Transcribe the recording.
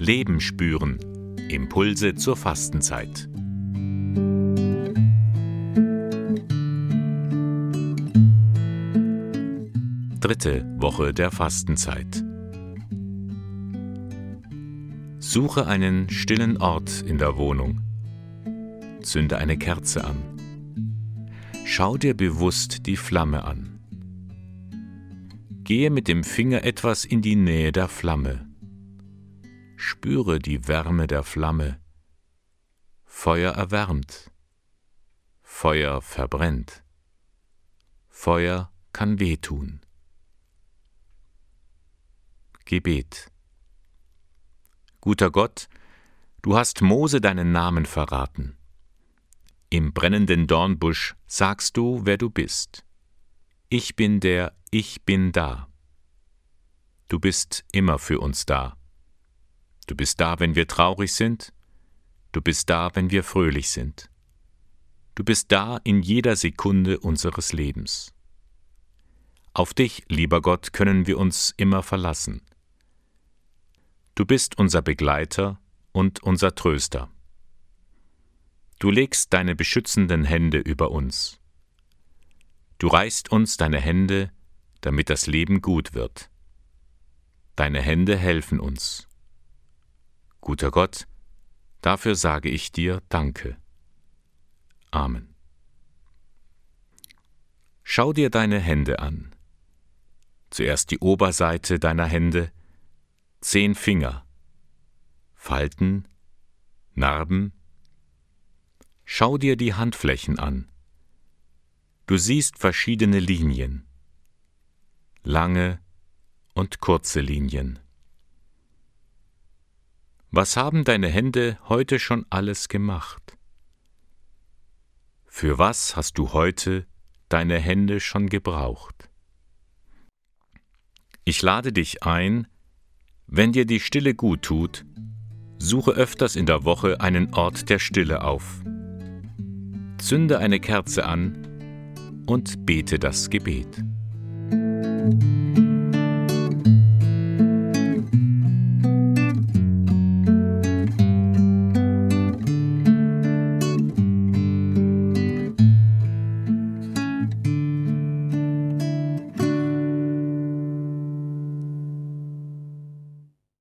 Leben spüren. Impulse zur Fastenzeit. Dritte Woche der Fastenzeit. Suche einen stillen Ort in der Wohnung. Zünde eine Kerze an. Schau dir bewusst die Flamme an. Gehe mit dem Finger etwas in die Nähe der Flamme. Spüre die Wärme der Flamme. Feuer erwärmt. Feuer verbrennt. Feuer kann wehtun. Gebet. Guter Gott, du hast Mose deinen Namen verraten. Im brennenden Dornbusch sagst du, wer du bist. Ich bin der Ich bin da. Du bist immer für uns da. Du bist da, wenn wir traurig sind. Du bist da, wenn wir fröhlich sind. Du bist da in jeder Sekunde unseres Lebens. Auf dich, lieber Gott, können wir uns immer verlassen. Du bist unser Begleiter und unser Tröster. Du legst deine beschützenden Hände über uns. Du reichst uns deine Hände, damit das Leben gut wird. Deine Hände helfen uns. Guter Gott, dafür sage ich dir Danke. Amen. Schau dir deine Hände an. Zuerst die Oberseite deiner Hände, zehn Finger, Falten, Narben. Schau dir die Handflächen an. Du siehst verschiedene Linien, lange und kurze Linien. Was haben deine Hände heute schon alles gemacht? Für was hast du heute deine Hände schon gebraucht? Ich lade dich ein, wenn dir die Stille gut tut, suche öfters in der Woche einen Ort der Stille auf. Zünde eine Kerze an und bete das Gebet.